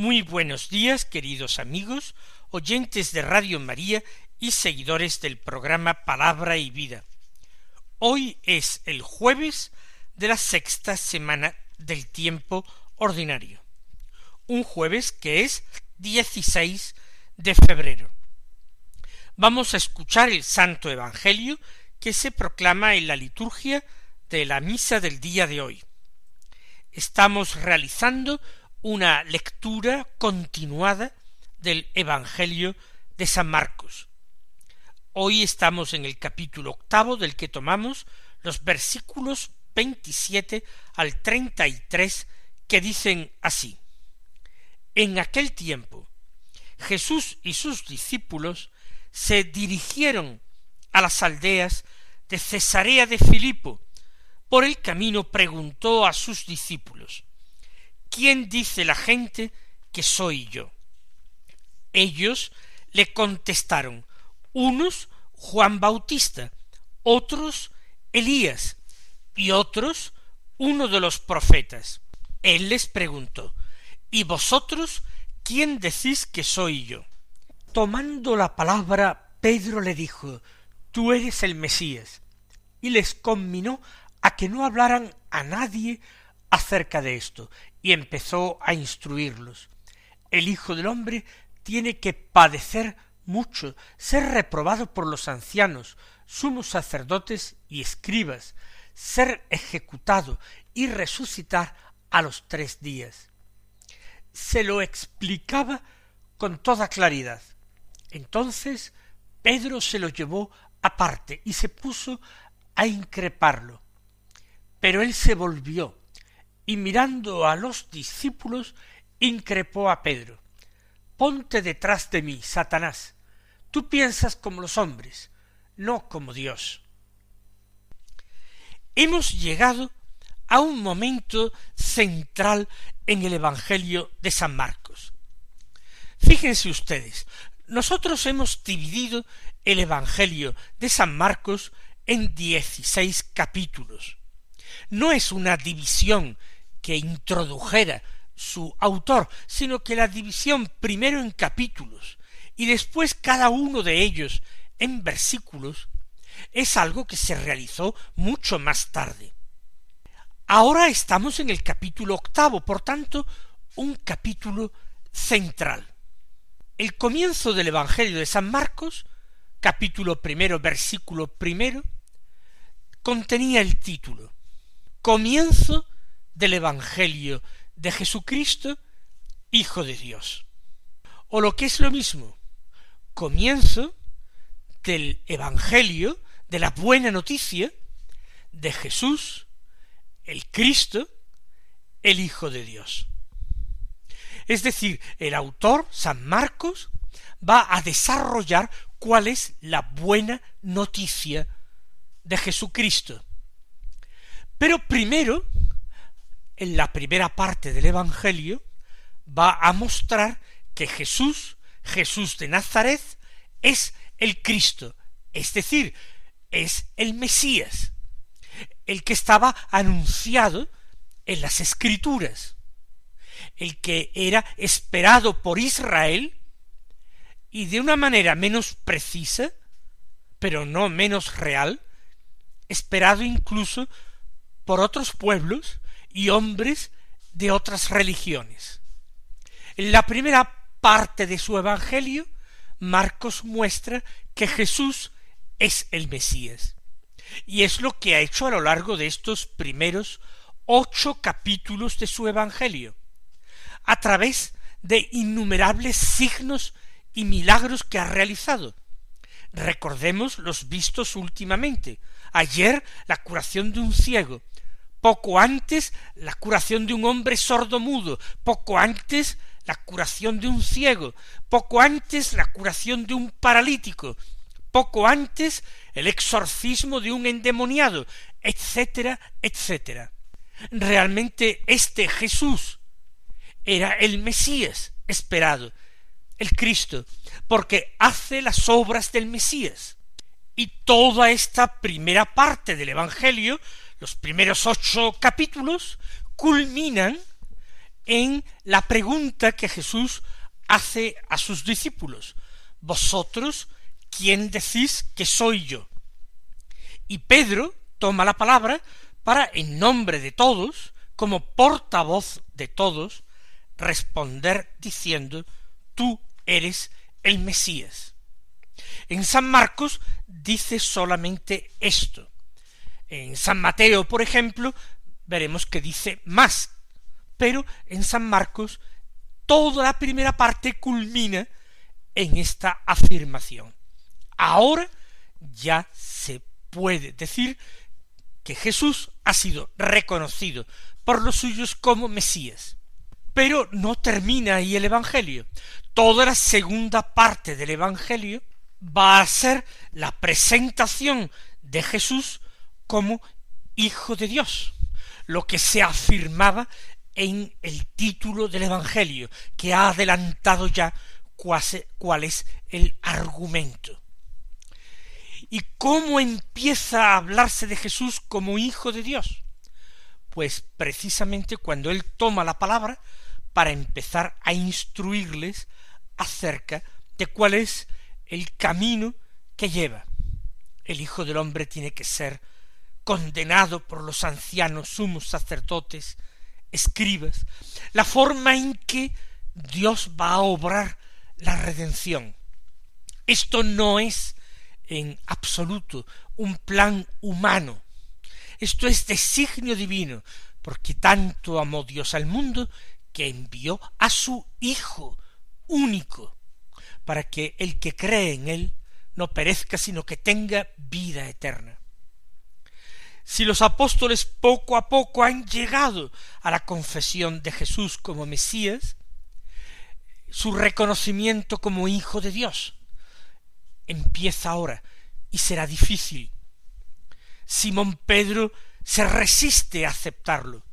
Muy buenos días, queridos amigos, oyentes de Radio María y seguidores del programa Palabra y Vida. Hoy es el jueves de la sexta semana del tiempo ordinario. Un jueves que es 16 de febrero. Vamos a escuchar el Santo Evangelio que se proclama en la liturgia de la misa del día de hoy. Estamos realizando una lectura continuada del Evangelio de San Marcos. Hoy estamos en el capítulo octavo del que tomamos los versículos veintisiete al treinta y tres que dicen así En aquel tiempo Jesús y sus discípulos se dirigieron a las aldeas de Cesarea de Filipo. Por el camino preguntó a sus discípulos ¿Quién dice la gente que soy yo? Ellos le contestaron unos Juan Bautista, otros Elías y otros uno de los profetas. Él les preguntó ¿Y vosotros quién decís que soy yo? Tomando la palabra, Pedro le dijo Tú eres el Mesías, y les conminó a que no hablaran a nadie acerca de esto, y empezó a instruirlos. El Hijo del hombre tiene que padecer mucho, ser reprobado por los ancianos, sumos sacerdotes y escribas, ser ejecutado y resucitar a los tres días. Se lo explicaba con toda claridad. Entonces Pedro se lo llevó aparte y se puso a increparlo. Pero él se volvió y mirando a los discípulos increpó a Pedro Ponte detrás de mí, Satanás. Tú piensas como los hombres, no como Dios. Hemos llegado a un momento central en el Evangelio de San Marcos. Fíjense ustedes, nosotros hemos dividido el Evangelio de San Marcos en dieciséis capítulos. No es una división que introdujera su autor, sino que la división primero en capítulos y después cada uno de ellos en versículos es algo que se realizó mucho más tarde. Ahora estamos en el capítulo octavo, por tanto, un capítulo central. El comienzo del Evangelio de San Marcos, capítulo primero, versículo primero, contenía el título Comienzo del Evangelio de Jesucristo, Hijo de Dios. O lo que es lo mismo, comienzo del Evangelio, de la buena noticia, de Jesús, el Cristo, el Hijo de Dios. Es decir, el autor, San Marcos, va a desarrollar cuál es la buena noticia de Jesucristo. Pero primero en la primera parte del Evangelio, va a mostrar que Jesús, Jesús de Nazaret, es el Cristo, es decir, es el Mesías, el que estaba anunciado en las Escrituras, el que era esperado por Israel y de una manera menos precisa, pero no menos real, esperado incluso por otros pueblos y hombres de otras religiones. En la primera parte de su Evangelio, Marcos muestra que Jesús es el Mesías. Y es lo que ha hecho a lo largo de estos primeros ocho capítulos de su Evangelio, a través de innumerables signos y milagros que ha realizado. Recordemos los vistos últimamente. Ayer la curación de un ciego, poco antes la curación de un hombre sordo mudo, poco antes la curación de un ciego, poco antes la curación de un paralítico, poco antes el exorcismo de un endemoniado, etcétera, etcétera. Realmente este Jesús era el Mesías esperado, el Cristo, porque hace las obras del Mesías. Y toda esta primera parte del Evangelio, los primeros ocho capítulos, culminan en la pregunta que Jesús hace a sus discípulos. Vosotros, ¿quién decís que soy yo? Y Pedro toma la palabra para, en nombre de todos, como portavoz de todos, responder diciendo, tú eres el Mesías. En San Marcos dice solamente esto. En San Mateo, por ejemplo, veremos que dice más, pero en San Marcos toda la primera parte culmina en esta afirmación. Ahora ya se puede decir que Jesús ha sido reconocido por los suyos como Mesías. Pero no termina ahí el Evangelio. Toda la segunda parte del Evangelio va a ser la presentación de Jesús como Hijo de Dios, lo que se afirmaba en el título del Evangelio, que ha adelantado ya cuál es el argumento. ¿Y cómo empieza a hablarse de Jesús como Hijo de Dios? Pues precisamente cuando Él toma la palabra para empezar a instruirles acerca de cuál es el camino que lleva. El Hijo del Hombre tiene que ser condenado por los ancianos sumos sacerdotes, escribas, la forma en que Dios va a obrar la redención. Esto no es en absoluto un plan humano. Esto es designio divino, porque tanto amó Dios al mundo que envió a su Hijo único, para que el que cree en él no perezca, sino que tenga vida eterna. Si los apóstoles poco a poco han llegado a la confesión de Jesús como Mesías, su reconocimiento como Hijo de Dios, empieza ahora y será difícil. Simón Pedro se resiste a aceptarlo.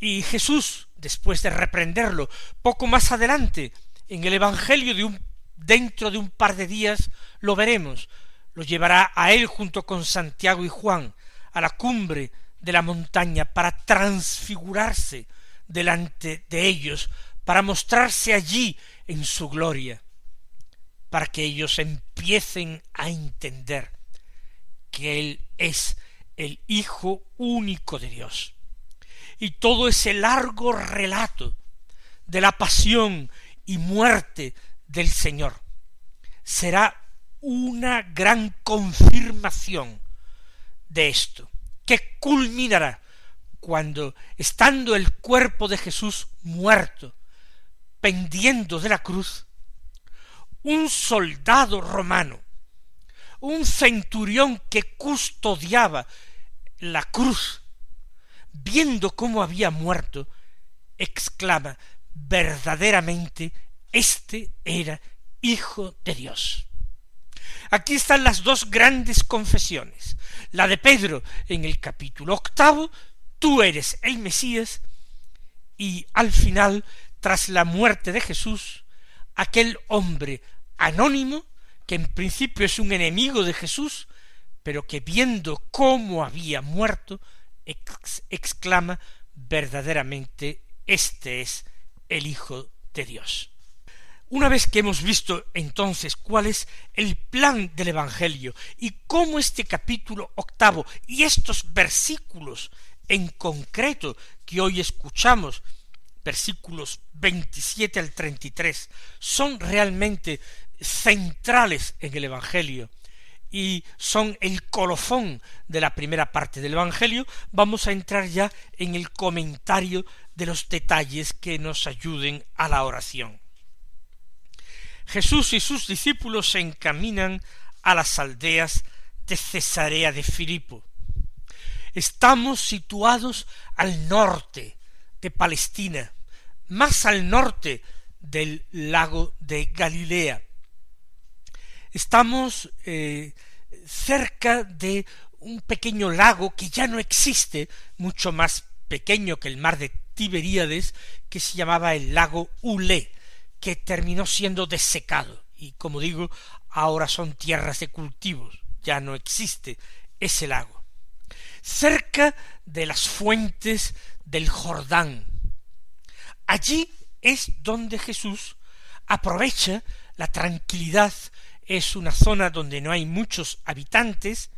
Y Jesús, después de reprenderlo, poco más adelante, en el Evangelio de un dentro de un par de días lo veremos, lo llevará a él junto con Santiago y Juan a la cumbre de la montaña para transfigurarse delante de ellos, para mostrarse allí en su gloria para que ellos empiecen a entender que Él es el Hijo único de Dios. Y todo ese largo relato de la pasión y muerte del Señor será una gran confirmación de esto, que culminará cuando, estando el cuerpo de Jesús muerto, pendiendo de la cruz, un soldado romano, un centurión que custodiaba la cruz, viendo cómo había muerto, exclama verdaderamente este era Hijo de Dios. Aquí están las dos grandes confesiones, la de Pedro en el capítulo octavo, tú eres el Mesías, y al final, tras la muerte de Jesús, aquel hombre anónimo, que en principio es un enemigo de Jesús, pero que viendo cómo había muerto, exclama verdaderamente este es el Hijo de Dios. Una vez que hemos visto entonces cuál es el plan del Evangelio y cómo este capítulo octavo y estos versículos en concreto que hoy escuchamos versículos 27 al 33 son realmente centrales en el Evangelio y son el colofón de la primera parte del Evangelio, vamos a entrar ya en el comentario de los detalles que nos ayuden a la oración. Jesús y sus discípulos se encaminan a las aldeas de Cesarea de Filipo. Estamos situados al norte de Palestina, más al norte del lago de Galilea, Estamos eh, cerca de un pequeño lago que ya no existe, mucho más pequeño que el mar de Tiberíades, que se llamaba el lago Ule, que terminó siendo desecado, y como digo, ahora son tierras de cultivos, ya no existe ese lago. Cerca de las fuentes del Jordán. Allí es donde Jesús aprovecha la tranquilidad, es una zona donde no hay muchos habitantes,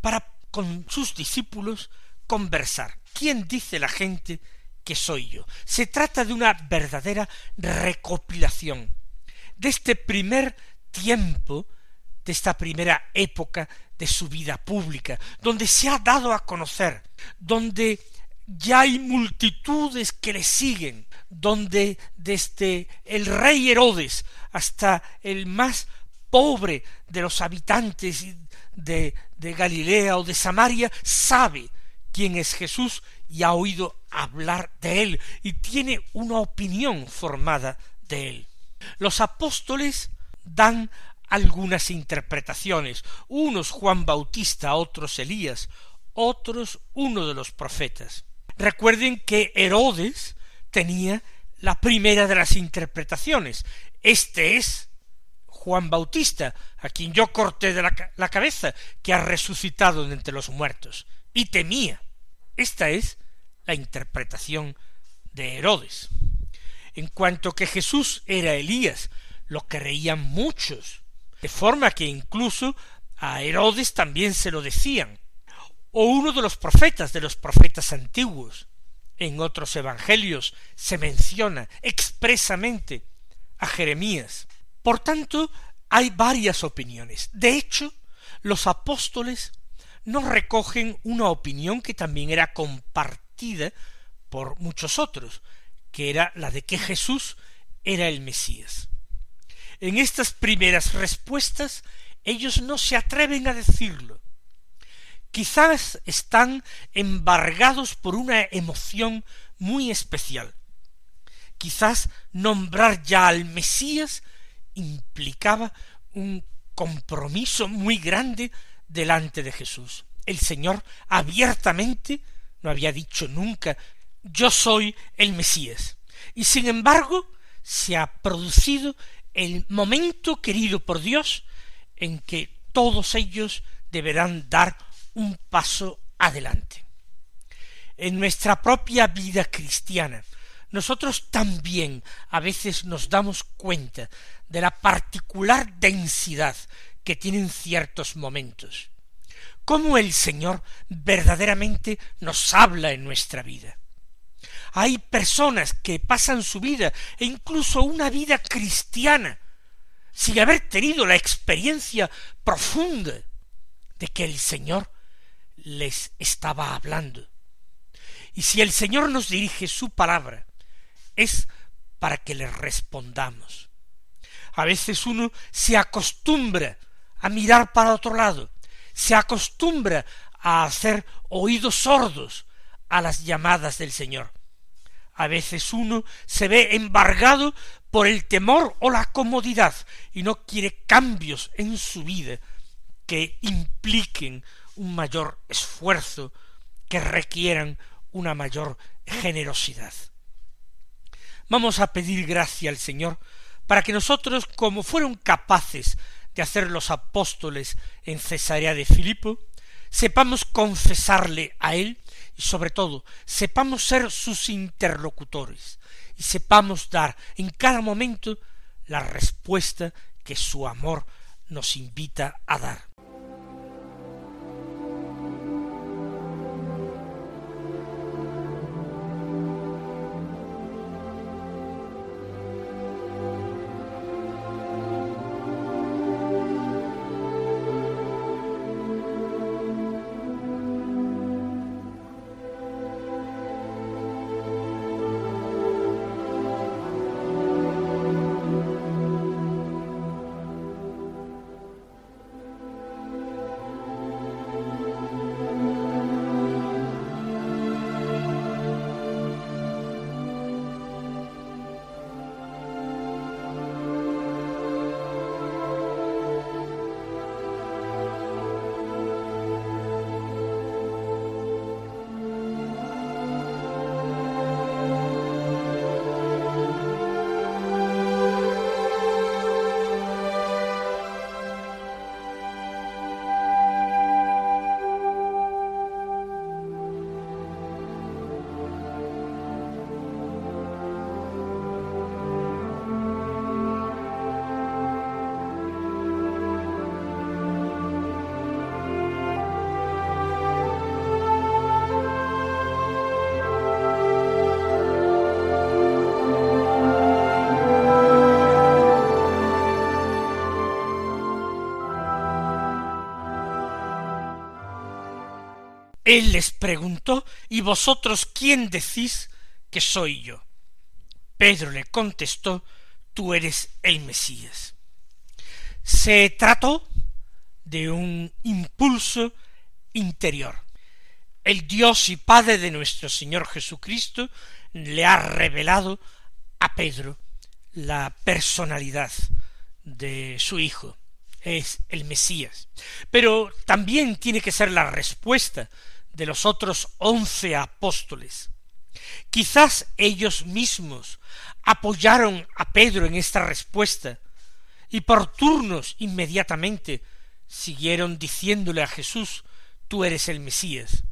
para con sus discípulos conversar. ¿Quién dice la gente que soy yo? Se trata de una verdadera recopilación de este primer tiempo, de esta primera época de su vida pública, donde se ha dado a conocer, donde ya hay multitudes que le siguen, donde desde el rey Herodes hasta el más pobre de los habitantes de, de Galilea o de Samaria sabe quién es Jesús y ha oído hablar de él y tiene una opinión formada de él. Los apóstoles dan algunas interpretaciones, unos Juan Bautista, otros Elías, otros uno de los profetas. Recuerden que Herodes tenía la primera de las interpretaciones. Este es Juan Bautista, a quien yo corté de la, cabeza, que ha resucitado de entre los muertos, y temía. Esta es la interpretación de Herodes. En cuanto que Jesús era Elías, lo creían muchos, de forma que incluso a Herodes también se lo decían, o uno de los profetas de los profetas antiguos. En otros evangelios se menciona expresamente a Jeremías. Por tanto, hay varias opiniones. De hecho, los apóstoles no recogen una opinión que también era compartida por muchos otros, que era la de que Jesús era el Mesías. En estas primeras respuestas ellos no se atreven a decirlo, quizás están embargados por una emoción muy especial. Quizás nombrar ya al Mesías implicaba un compromiso muy grande delante de Jesús. El Señor abiertamente no había dicho nunca yo soy el Mesías. Y sin embargo se ha producido el momento querido por Dios en que todos ellos deberán dar un paso adelante. En nuestra propia vida cristiana, nosotros también a veces nos damos cuenta de la particular densidad que tienen ciertos momentos. Cómo el Señor verdaderamente nos habla en nuestra vida. Hay personas que pasan su vida e incluso una vida cristiana sin haber tenido la experiencia profunda de que el Señor les estaba hablando. Y si el Señor nos dirige su palabra, es para que le respondamos. A veces uno se acostumbra a mirar para otro lado, se acostumbra a hacer oídos sordos a las llamadas del Señor. A veces uno se ve embargado por el temor o la comodidad y no quiere cambios en su vida que impliquen un mayor esfuerzo, que requieran una mayor generosidad. Vamos a pedir gracia al Señor para que nosotros, como fueron capaces de hacer los apóstoles en Cesarea de Filipo, sepamos confesarle a Él y sobre todo sepamos ser sus interlocutores y sepamos dar en cada momento la respuesta que su amor nos invita a dar. Él les preguntó, ¿y vosotros quién decís que soy yo? Pedro le contestó, tú eres el Mesías. Se trató de un impulso interior. El Dios y Padre de nuestro Señor Jesucristo le ha revelado a Pedro la personalidad de su Hijo. Es el Mesías. Pero también tiene que ser la respuesta de los otros once apóstoles. Quizás ellos mismos apoyaron a Pedro en esta respuesta y por turnos inmediatamente siguieron diciéndole a Jesús, tú eres el Mesías.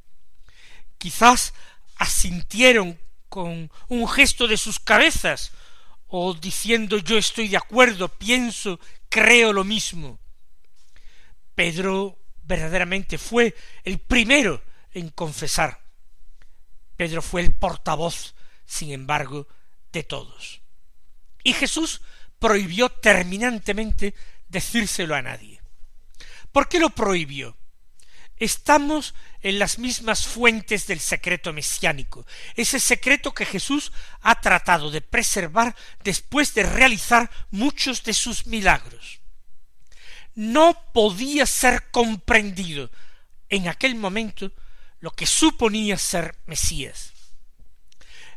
Quizás asintieron con un gesto de sus cabezas o diciendo yo estoy de acuerdo, pienso, creo lo mismo. Pedro verdaderamente fue el primero en confesar. Pedro fue el portavoz, sin embargo, de todos. Y Jesús prohibió terminantemente decírselo a nadie. ¿Por qué lo prohibió? Estamos en las mismas fuentes del secreto mesiánico, ese secreto que Jesús ha tratado de preservar después de realizar muchos de sus milagros. No podía ser comprendido en aquel momento lo que suponía ser Mesías.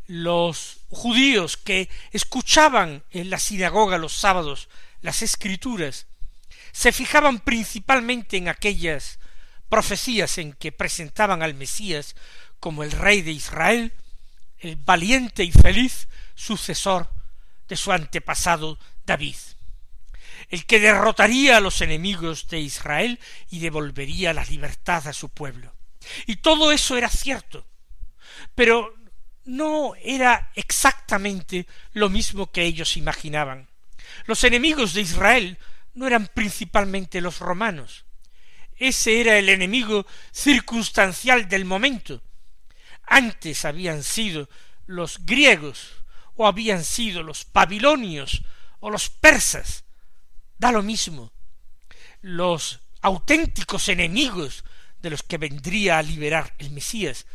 Los judíos que escuchaban en la sinagoga los sábados las escrituras se fijaban principalmente en aquellas profecías en que presentaban al Mesías como el rey de Israel, el valiente y feliz sucesor de su antepasado David, el que derrotaría a los enemigos de Israel y devolvería la libertad a su pueblo. Y todo eso era cierto, pero no era exactamente lo mismo que ellos imaginaban. Los enemigos de Israel no eran principalmente los romanos. Ese era el enemigo circunstancial del momento. Antes habían sido los griegos, o habían sido los babilonios, o los persas. Da lo mismo. Los auténticos enemigos de los que vendría a liberar el Mesías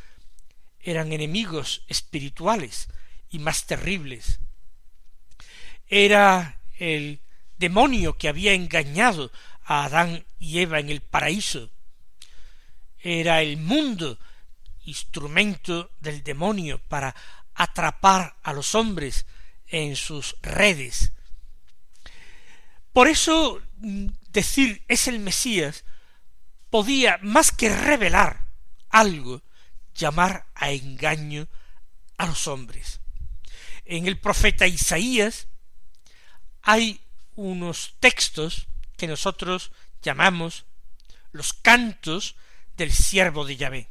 eran enemigos espirituales y más terribles. Era el demonio que había engañado a Adán y Eva en el paraíso. Era el mundo instrumento del demonio para atrapar a los hombres en sus redes. Por eso mm, decir es el Mesías podía, más que revelar algo, llamar a engaño a los hombres. En el profeta Isaías hay unos textos que nosotros llamamos los cantos del siervo de Yahvé.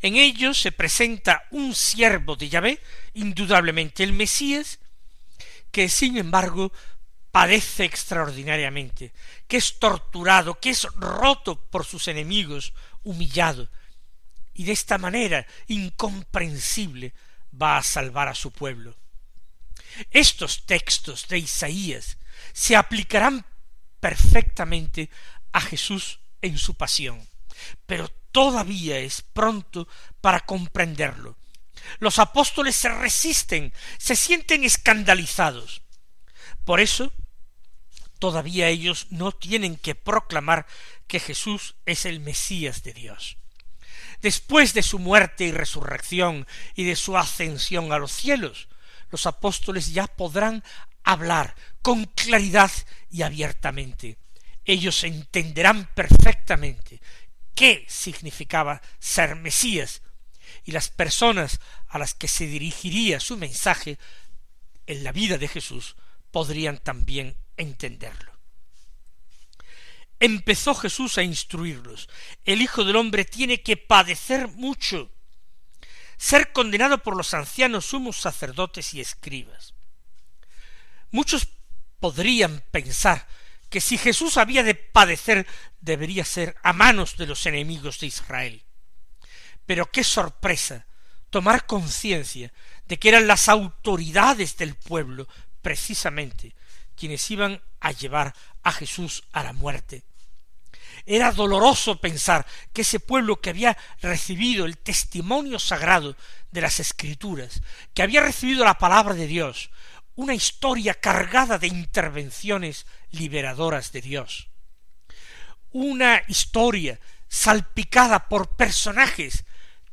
En ellos se presenta un siervo de Yahvé, indudablemente el Mesías, que sin embargo padece extraordinariamente, que es torturado, que es roto por sus enemigos, humillado, y de esta manera incomprensible va a salvar a su pueblo. Estos textos de Isaías se aplicarán perfectamente a Jesús en su pasión, pero todavía es pronto para comprenderlo. Los apóstoles se resisten, se sienten escandalizados. Por eso todavía ellos no tienen que proclamar que Jesús es el Mesías de Dios. Después de su muerte y resurrección y de su ascensión a los cielos, los apóstoles ya podrán hablar con claridad y abiertamente. Ellos entenderán perfectamente qué significaba ser Mesías, y las personas a las que se dirigiría su mensaje en la vida de Jesús podrían también entenderlo. Empezó Jesús a instruirlos. El Hijo del Hombre tiene que padecer mucho, ser condenado por los ancianos sumos sacerdotes y escribas. Muchos podrían pensar que si Jesús había de padecer debería ser a manos de los enemigos de Israel. Pero qué sorpresa tomar conciencia de que eran las autoridades del pueblo precisamente quienes iban a llevar a Jesús a la muerte. Era doloroso pensar que ese pueblo que había recibido el testimonio sagrado de las Escrituras, que había recibido la palabra de Dios, una historia cargada de intervenciones liberadoras de Dios, una historia salpicada por personajes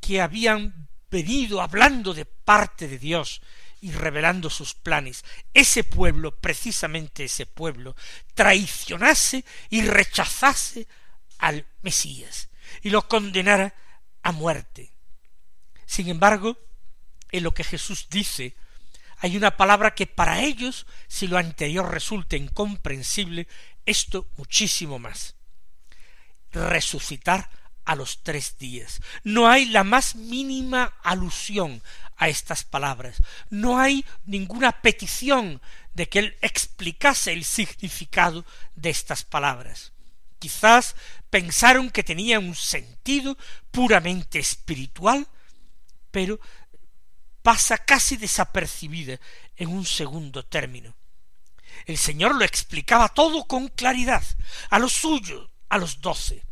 que habían venido hablando de parte de Dios y revelando sus planes, ese pueblo, precisamente ese pueblo, traicionase y rechazase al Mesías y lo condenara a muerte. Sin embargo, en lo que Jesús dice, hay una palabra que para ellos, si lo anterior resulta incomprensible, esto muchísimo más. Resucitar a los tres días. No hay la más mínima alusión a estas palabras. No hay ninguna petición de que él explicase el significado de estas palabras. Quizás pensaron que tenía un sentido puramente espiritual, pero pasa casi desapercibida en un segundo término. El Señor lo explicaba todo con claridad, a los suyos, a los doce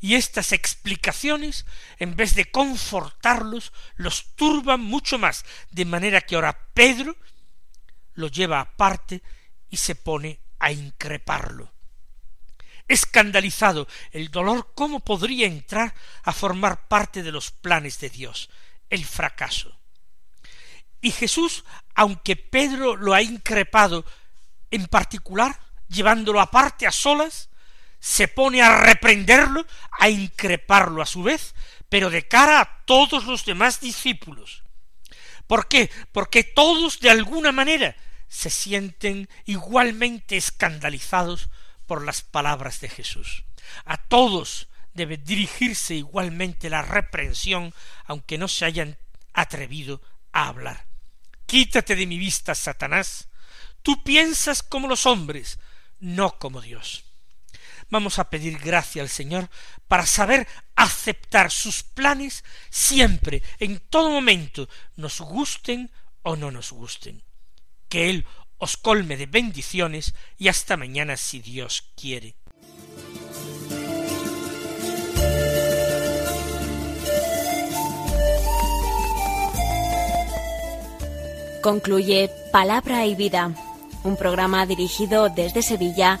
y estas explicaciones, en vez de confortarlos, los turban mucho más, de manera que ahora Pedro lo lleva aparte y se pone a increparlo. Escandalizado, el dolor cómo podría entrar a formar parte de los planes de Dios, el fracaso. Y Jesús, aunque Pedro lo ha increpado en particular, llevándolo aparte a solas, se pone a reprenderlo, a increparlo a su vez, pero de cara a todos los demás discípulos. ¿Por qué? Porque todos de alguna manera se sienten igualmente escandalizados por las palabras de Jesús. A todos debe dirigirse igualmente la reprensión, aunque no se hayan atrevido a hablar. Quítate de mi vista, Satanás. Tú piensas como los hombres, no como Dios. Vamos a pedir gracia al Señor para saber aceptar sus planes siempre, en todo momento, nos gusten o no nos gusten. Que Él os colme de bendiciones y hasta mañana si Dios quiere. Concluye Palabra y Vida, un programa dirigido desde Sevilla